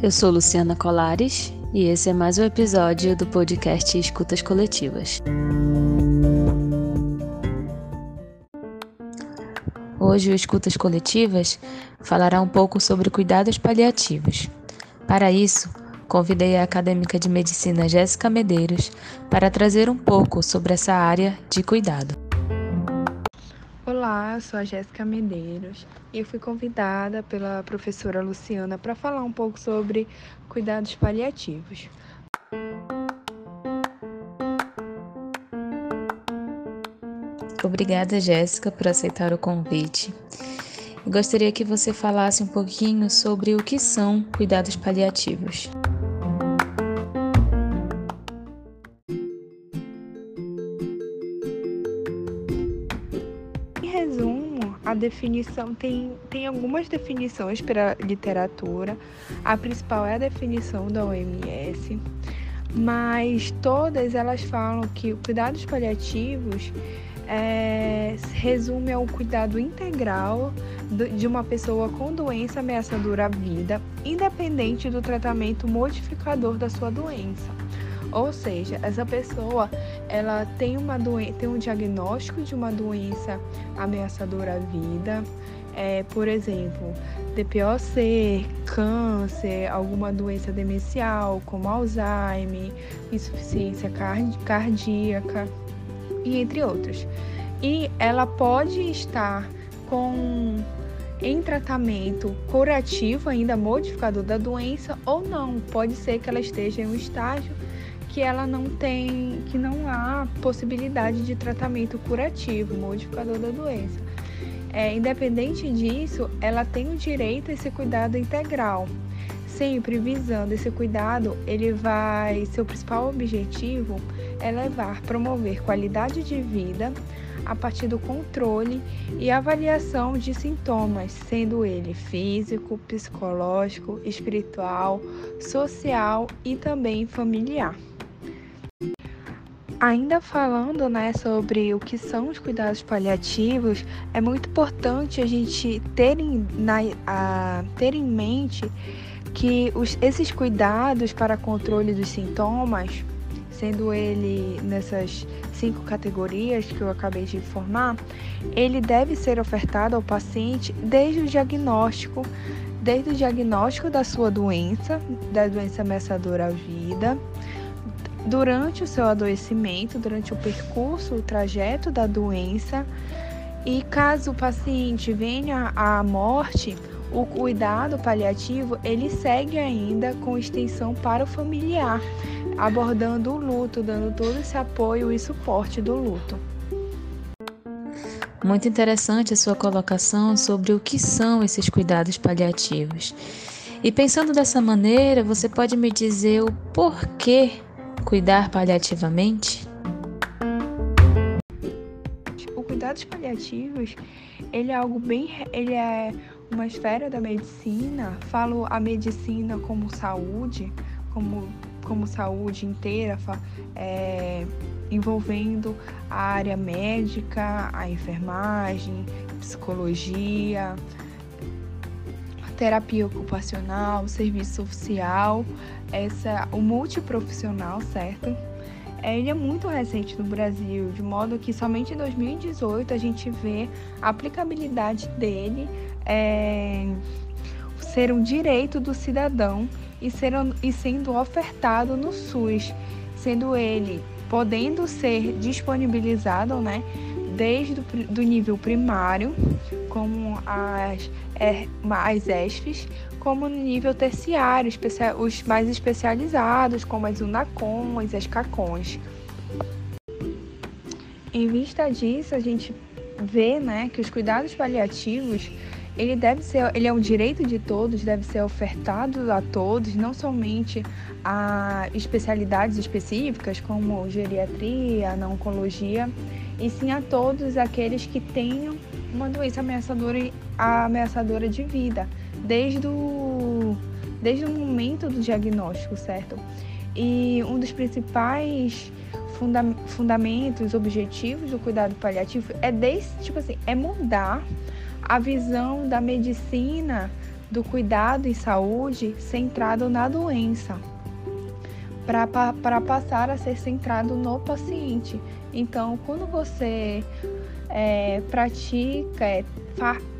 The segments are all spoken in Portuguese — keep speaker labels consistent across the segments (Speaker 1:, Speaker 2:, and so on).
Speaker 1: Eu sou Luciana Colares e esse é mais um episódio do podcast Escutas Coletivas. Hoje o Escutas Coletivas falará um pouco sobre cuidados paliativos. Para isso, convidei a acadêmica de medicina Jéssica Medeiros para trazer um pouco sobre essa área de cuidado.
Speaker 2: Olá, eu sou a Jéssica Medeiros e fui convidada pela professora Luciana para falar um pouco sobre cuidados paliativos.
Speaker 1: Obrigada, Jéssica, por aceitar o convite. Gostaria que você falasse um pouquinho sobre o que são cuidados paliativos.
Speaker 2: A definição tem, tem algumas definições para literatura. A principal é a definição da OMS, mas todas elas falam que cuidados paliativos é, resume ao cuidado integral de uma pessoa com doença ameaçadora à vida, independente do tratamento modificador da sua doença. Ou seja, essa pessoa ela tem uma tem um diagnóstico de uma doença ameaçadora à vida, é, por exemplo, DPOC, câncer, alguma doença demencial, como Alzheimer, insuficiência cardíaca e entre outros. E ela pode estar com em tratamento curativo, ainda modificador da doença, ou não. Pode ser que ela esteja em um estágio que ela não tem, que não há possibilidade de tratamento curativo, modificador da doença. É, independente disso, ela tem o direito a esse cuidado integral. Sempre visando esse cuidado, ele vai, seu principal objetivo é levar, promover qualidade de vida a partir do controle e avaliação de sintomas, sendo ele físico, psicológico, espiritual, social e também familiar. Ainda falando né, sobre o que são os cuidados paliativos, é muito importante a gente ter em, na, a, ter em mente que os, esses cuidados para controle dos sintomas, sendo ele nessas cinco categorias que eu acabei de informar, ele deve ser ofertado ao paciente desde o diagnóstico, desde o diagnóstico da sua doença, da doença ameaçadora à vida, durante o seu adoecimento, durante o percurso, o trajeto da doença. E caso o paciente venha à morte, o cuidado paliativo ele segue ainda com extensão para o familiar, abordando o luto, dando todo esse apoio e suporte do luto.
Speaker 1: Muito interessante a sua colocação sobre o que são esses cuidados paliativos. E pensando dessa maneira, você pode me dizer o porquê Cuidar paliativamente?
Speaker 2: O cuidados paliativos, ele é algo bem, ele é uma esfera da medicina. Falo a medicina como saúde, como como saúde inteira, é, envolvendo a área médica, a enfermagem, psicologia, terapia ocupacional, serviço social, essa, o multiprofissional, certo? É, ele é muito recente no Brasil, de modo que somente em 2018 a gente vê a aplicabilidade dele é, ser um direito do cidadão e, ser, e sendo ofertado no SUS, sendo ele podendo ser disponibilizado, né, desde o do nível primário, como as, é, as ESFs, como no nível terciário, os mais especializados, como as UNACONs, as CACONs. Em vista disso, a gente vê né, que os cuidados paliativos ele deve ser, ele é um direito de todos, deve ser ofertado a todos, não somente a especialidades específicas como geriatria, na oncologia, e sim a todos aqueles que tenham uma doença ameaçadora, ameaçadora de vida, desde o, desde o momento do diagnóstico, certo? E um dos principais funda fundamentos, objetivos do cuidado paliativo é desse, tipo assim, é mudar a visão da medicina do cuidado em saúde centrado na doença, para passar a ser centrado no paciente. Então, quando você é, pratica, é,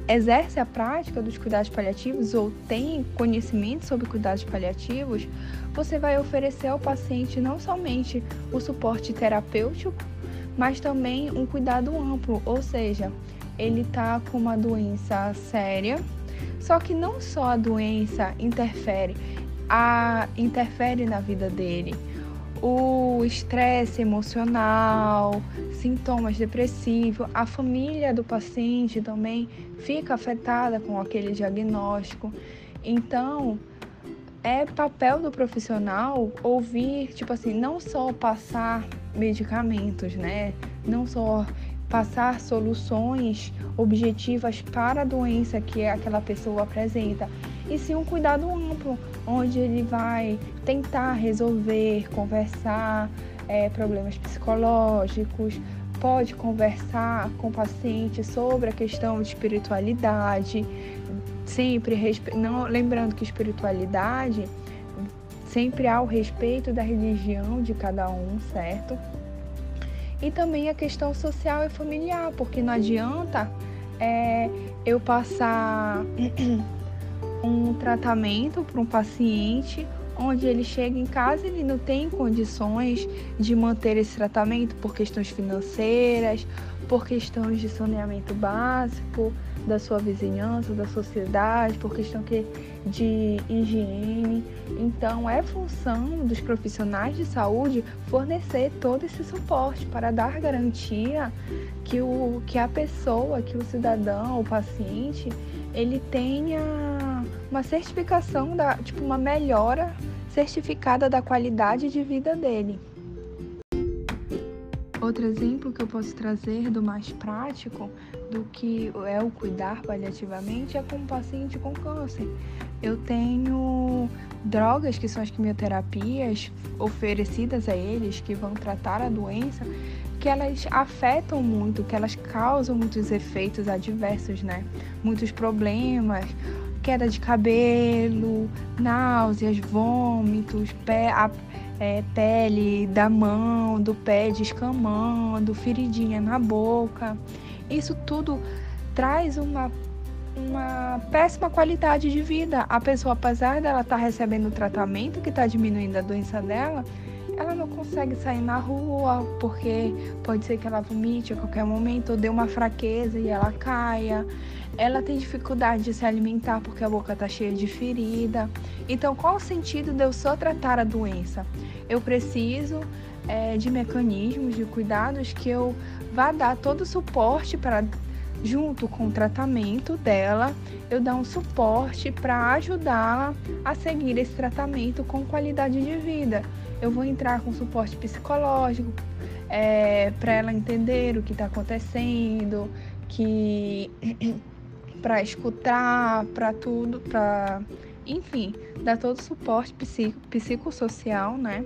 Speaker 2: exerce a prática dos cuidados paliativos ou tem conhecimento sobre cuidados paliativos, você vai oferecer ao paciente não somente o suporte terapêutico, mas também um cuidado amplo, ou seja, ele está com uma doença séria, só que não só a doença interfere, a interfere na vida dele. O estresse emocional, sintomas depressivos, a família do paciente também fica afetada com aquele diagnóstico. Então, é papel do profissional ouvir, tipo assim, não só passar medicamentos, né? Não só passar soluções objetivas para a doença que aquela pessoa apresenta, e sim um cuidado amplo, onde ele vai tentar resolver, conversar é, problemas psicológicos, pode conversar com o paciente sobre a questão de espiritualidade, sempre não lembrando que espiritualidade sempre há o respeito da religião de cada um, certo? E também a questão social e familiar, porque não adianta é, eu passar um tratamento para um paciente onde ele chega em casa e ele não tem condições de manter esse tratamento por questões financeiras, por questões de saneamento básico da sua vizinhança, da sociedade, por questão que, de higiene. Então, é função dos profissionais de saúde fornecer todo esse suporte para dar garantia que, o, que a pessoa, que o cidadão, o paciente, ele tenha uma certificação da, tipo, uma melhora certificada da qualidade de vida dele. Outro exemplo que eu posso trazer do mais prático do que é o cuidar paliativamente é com um paciente com câncer. Eu tenho drogas que são as quimioterapias oferecidas a eles que vão tratar a doença, que elas afetam muito, que elas causam muitos efeitos adversos, né? Muitos problemas, queda de cabelo, náuseas, vômitos, pé, a, é, pele da mão, do pé descamando, feridinha na boca. Isso tudo traz uma, uma péssima qualidade de vida. A pessoa, apesar dela estar tá recebendo o tratamento que está diminuindo a doença dela, ela não consegue sair na rua porque pode ser que ela vomite a qualquer momento ou dê uma fraqueza e ela caia. Ela tem dificuldade de se alimentar porque a boca está cheia de ferida. Então, qual o sentido de eu só tratar a doença? Eu preciso é, de mecanismos, de cuidados que eu vá dar todo o suporte para junto com o tratamento dela, eu dar um suporte para ajudá-la a seguir esse tratamento com qualidade de vida eu vou entrar com suporte psicológico é, para ela entender o que está acontecendo, que para escutar, para tudo, para enfim, dar todo o suporte psico, psicossocial, né?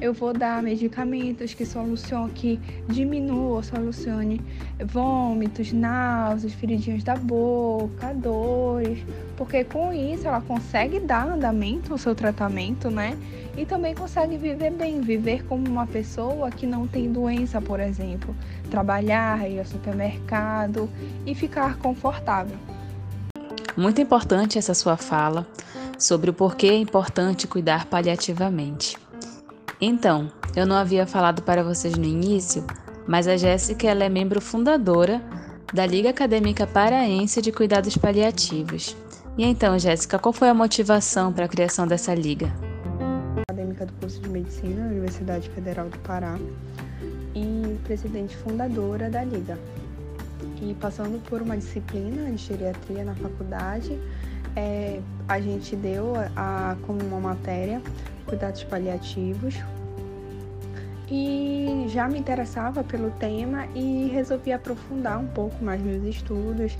Speaker 2: Eu vou dar medicamentos que solucionem, que diminuam solucione vômitos, náuseas, feridinhas da boca, dores, porque com isso ela consegue dar andamento ao seu tratamento, né? E também consegue viver bem, viver como uma pessoa que não tem doença, por exemplo, trabalhar, ir ao supermercado e ficar confortável.
Speaker 1: Muito importante essa sua fala sobre o porquê é importante cuidar paliativamente. Então, eu não havia falado para vocês no início, mas a Jéssica é membro fundadora da Liga Acadêmica Paraense de Cuidados Paliativos. E então, Jéssica, qual foi a motivação para a criação dessa liga?
Speaker 2: Acadêmica do curso de Medicina da Universidade Federal do Pará e presidente fundadora da liga. E passando por uma disciplina de geriatria na faculdade, é, a gente deu a, como uma matéria cuidados paliativos, e já me interessava pelo tema e resolvi aprofundar um pouco mais meus estudos.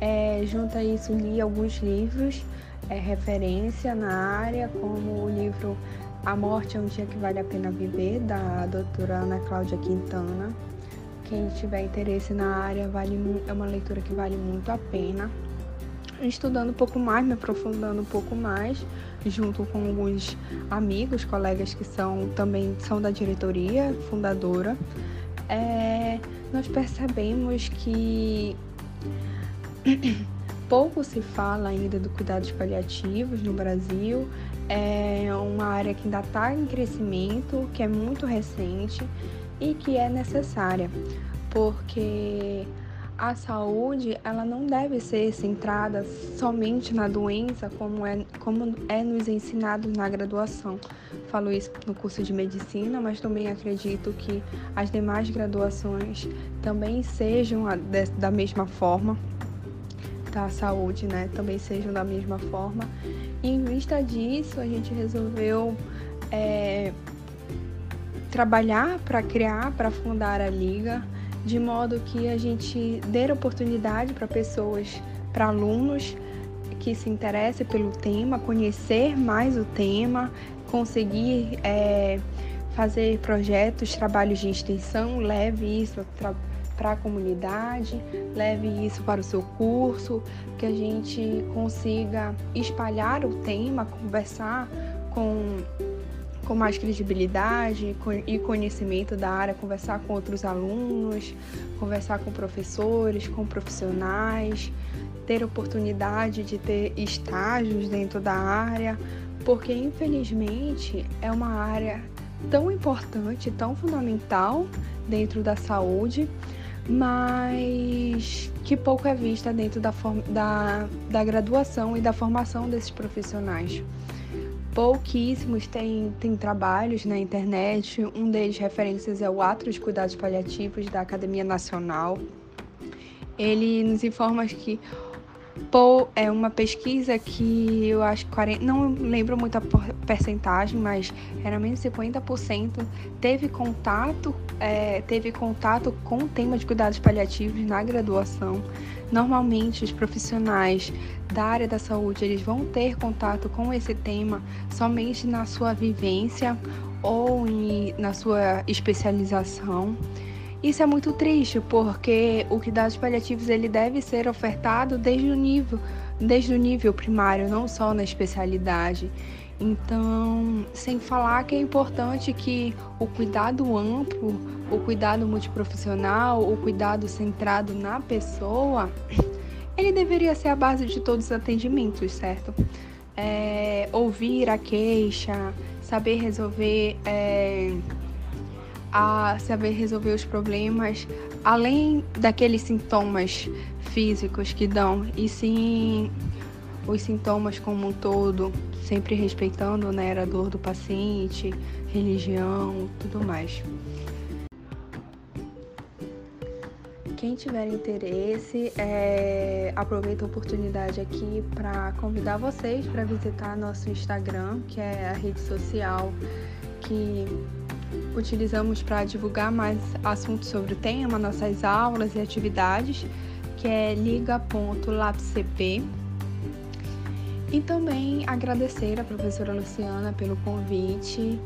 Speaker 2: É, junto a isso, li alguns livros, é, referência na área, como o livro A Morte é um Dia que Vale a Pena Viver, da doutora Ana Cláudia Quintana. Quem tiver interesse na área, vale, é uma leitura que vale muito a pena. Estudando um pouco mais, me aprofundando um pouco mais, junto com alguns amigos, colegas que são também são da diretoria fundadora, é, nós percebemos que pouco se fala ainda do cuidados paliativos no Brasil. É uma área que ainda está em crescimento, que é muito recente e que é necessária, porque a saúde ela não deve ser centrada somente na doença como é, como é nos ensinado na graduação. Falo isso no curso de medicina, mas também acredito que as demais graduações também sejam da mesma forma, tá? A saúde, né? Também sejam da mesma forma. E em vista disso, a gente resolveu é, trabalhar para criar, para fundar a liga de modo que a gente dê oportunidade para pessoas, para alunos que se interessem pelo tema, conhecer mais o tema, conseguir é, fazer projetos, trabalhos de extensão, leve isso para a comunidade, leve isso para o seu curso, que a gente consiga espalhar o tema, conversar com com mais credibilidade e conhecimento da área, conversar com outros alunos, conversar com professores, com profissionais, ter oportunidade de ter estágios dentro da área, porque infelizmente é uma área tão importante, tão fundamental dentro da saúde, mas que pouco é vista dentro da, da, da graduação e da formação desses profissionais pouquíssimos têm, têm trabalhos na internet. Um deles, referências, é o Ato de Cuidados Paliativos da Academia Nacional. Ele nos informa que Paul é uma pesquisa que eu acho que 40, não lembro muito a percentagem, mas era menos de 50% teve contato, é, teve contato com o tema de cuidados paliativos na graduação. Normalmente os profissionais da área da saúde eles vão ter contato com esse tema somente na sua vivência ou em, na sua especialização. Isso é muito triste, porque o cuidados paliativos ele deve ser ofertado desde o nível, desde o nível primário, não só na especialidade. Então, sem falar que é importante que o cuidado amplo, o cuidado multiprofissional, o cuidado centrado na pessoa, ele deveria ser a base de todos os atendimentos, certo? É, ouvir a queixa, saber resolver. É, a saber resolver os problemas além daqueles sintomas físicos que dão, e sim os sintomas como um todo, sempre respeitando né, a dor do paciente, religião, tudo mais. Quem tiver interesse, é, aproveita a oportunidade aqui para convidar vocês para visitar nosso Instagram, que é a rede social que utilizamos para divulgar mais assuntos sobre o tema, nossas aulas e atividades, que é liga.lapcp. E também agradecer a professora Luciana pelo convite.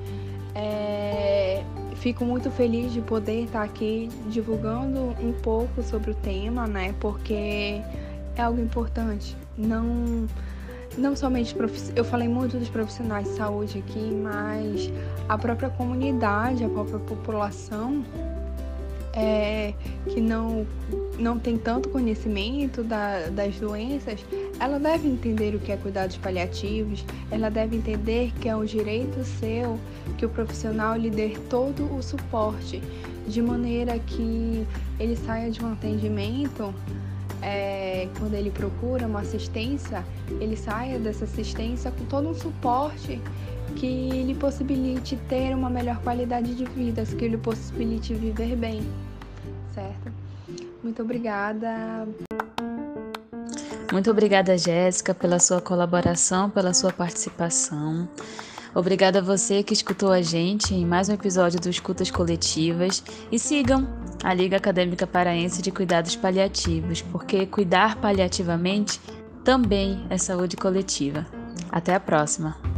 Speaker 2: É, fico muito feliz de poder estar aqui divulgando um pouco sobre o tema, né? Porque é algo importante. Não não somente eu falei muito dos profissionais de saúde aqui, mas a própria comunidade, a própria população é, que não, não tem tanto conhecimento da, das doenças, ela deve entender o que é cuidados paliativos, ela deve entender que é um direito seu que o profissional lhe dê todo o suporte, de maneira que ele saia de um atendimento é, quando ele procura uma assistência, ele saia dessa assistência com todo um suporte que lhe possibilite ter uma melhor qualidade de vida, que lhe possibilite viver bem, certo? Muito obrigada.
Speaker 1: Muito obrigada, Jéssica, pela sua colaboração, pela sua participação. Obrigada a você que escutou a gente em mais um episódio do Escutas Coletivas e sigam a Liga Acadêmica Paraense de Cuidados Paliativos, porque cuidar paliativamente também é saúde coletiva. Até a próxima!